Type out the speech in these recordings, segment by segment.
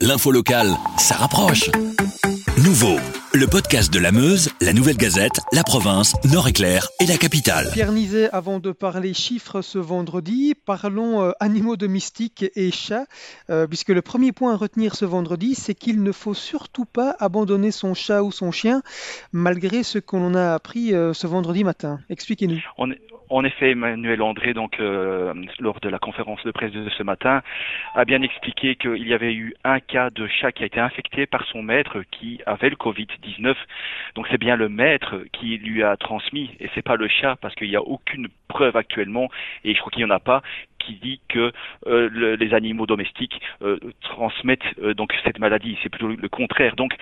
L'info locale, ça rapproche. Nouveau, le podcast de la Meuse, la Nouvelle Gazette, la province, Nord-Éclair et la capitale. Pierre Nizet, avant de parler chiffres ce vendredi, parlons euh, animaux domestiques et chats, euh, puisque le premier point à retenir ce vendredi, c'est qu'il ne faut surtout pas abandonner son chat ou son chien, malgré ce qu'on a appris euh, ce vendredi matin. Expliquez-nous. En effet, Emmanuel André, donc euh, lors de la conférence de presse de ce matin, a bien expliqué qu'il y avait eu un cas de chat qui a été infecté par son maître qui avait le Covid-19. Donc c'est bien le maître qui lui a transmis et c'est pas le chat parce qu'il n'y a aucune preuve actuellement et je crois qu'il n'y en a pas qui dit que euh, les animaux domestiques euh, transmettent donc cette maladie. C'est plutôt le contraire. Donc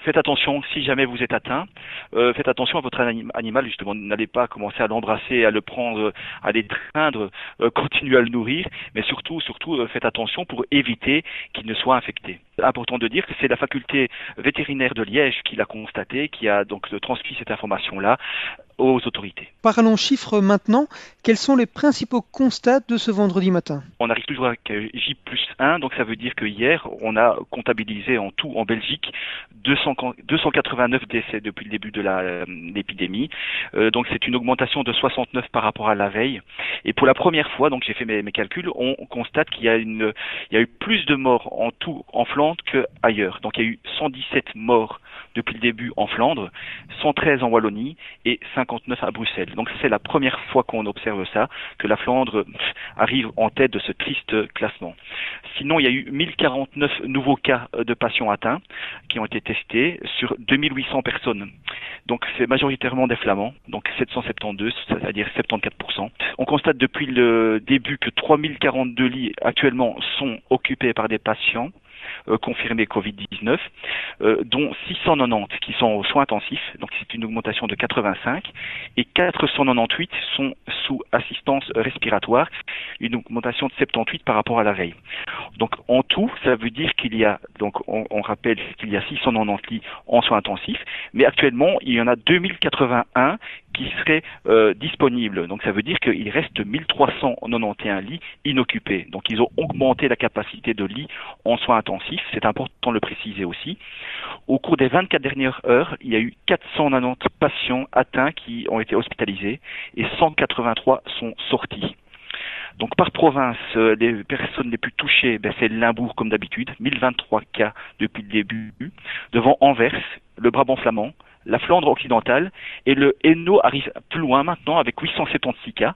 faites attention si jamais vous êtes atteint. Euh, faites attention à votre animal, justement. N'allez pas commencer à l'embrasser, à le prendre, à l'étreindre, euh, continuez à le nourrir, mais surtout, surtout, euh, faites attention pour éviter qu'il ne soit infecté. Important de dire que c'est la faculté vétérinaire de Liège qui l'a constaté, qui a donc transmis cette information-là aux autorités. Parlons chiffres maintenant. Quels sont les principaux constats de ce vendredi matin On arrive toujours avec J plus 1, donc ça veut dire que hier, on a comptabilisé en tout en Belgique 289 décès depuis le début de euh, l'épidémie. Euh, donc c'est une augmentation de 69 par rapport à la veille. Et pour la première fois, donc j'ai fait mes, calculs, on constate qu'il y a une, il y a eu plus de morts en tout en Flandre qu'ailleurs. Donc il y a eu 117 morts depuis le début en Flandre, 113 en Wallonie et 59 à Bruxelles. Donc c'est la première fois qu'on observe ça, que la Flandre arrive en tête de ce triste classement. Sinon, il y a eu 1049 nouveaux cas de patients atteints qui ont été testés sur 2800 personnes. Donc c'est majoritairement des flamands, donc 772, c'est-à-dire 74%. On constate depuis le début que 3042 lits actuellement sont occupés par des patients euh, confirmés Covid-19, euh, dont 690 qui sont aux soins intensifs, donc c'est une augmentation de 85, et 498 sont sous assistance respiratoire, une augmentation de 78 par rapport à la veille. Donc en tout, ça veut dire qu'il y a, donc on, rappelle qu'il y a 690 lits en soins intensifs, mais actuellement il y en a 2081 qui seraient euh, disponibles. Donc ça veut dire qu'il reste 1391 lits inoccupés. Donc ils ont augmenté la capacité de lits en soins intensifs, c'est important de le préciser aussi. Au cours des 24 dernières heures, il y a eu 490 patients atteints qui ont été hospitalisés et 183 sont sortis. Donc par province, euh, les personnes les plus touchées, ben, c'est Limbourg comme d'habitude, 1023 cas depuis le début, devant Anvers, le Brabant flamand, la Flandre occidentale, et le Hainaut arrive plus loin maintenant avec 876 cas,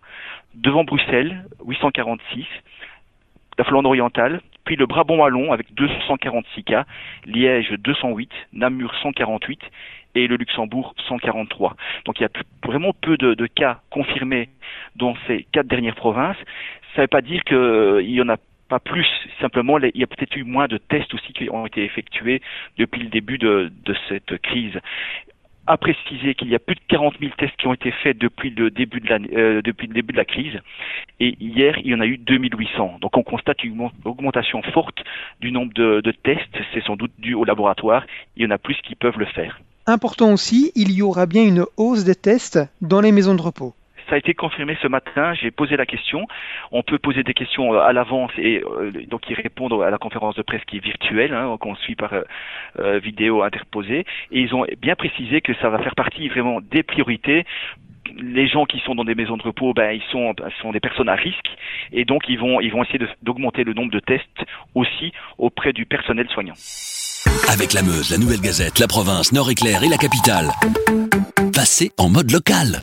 devant Bruxelles, 846, la Flandre orientale, puis le Brabant wallon avec 246 cas, Liège 208, Namur 148 et le Luxembourg 143. Donc il y a vraiment peu de, cas confirmés dans ces quatre dernières provinces. Ça ne veut pas dire qu'il euh, y en a pas plus. Simplement, il y a peut-être eu moins de tests aussi qui ont été effectués depuis le début de cette crise à préciser qu'il y a plus de 40 000 tests qui ont été faits depuis le début de la, euh, depuis le début de la crise. Et hier, il y en a eu 2800. Donc on constate une augmentation forte du nombre de, de tests. C'est sans doute dû au laboratoire. Il y en a plus qui peuvent le faire. Important aussi, il y aura bien une hausse des tests dans les maisons de repos ça a été confirmé ce matin. J'ai posé la question. On peut poser des questions euh, à l'avance et euh, donc y répondre à la conférence de presse qui est virtuelle, hein, qu'on suit par euh, vidéo interposée. Et ils ont bien précisé que ça va faire partie vraiment des priorités les gens qui sont dans des maisons de repos, ben, ils sont, sont des personnes à risque et donc ils vont, ils vont essayer d'augmenter le nombre de tests aussi auprès du personnel soignant. Avec la Meuse, la Nouvelle Gazette, la province, Nord-Éclair et la capitale, passez en mode local.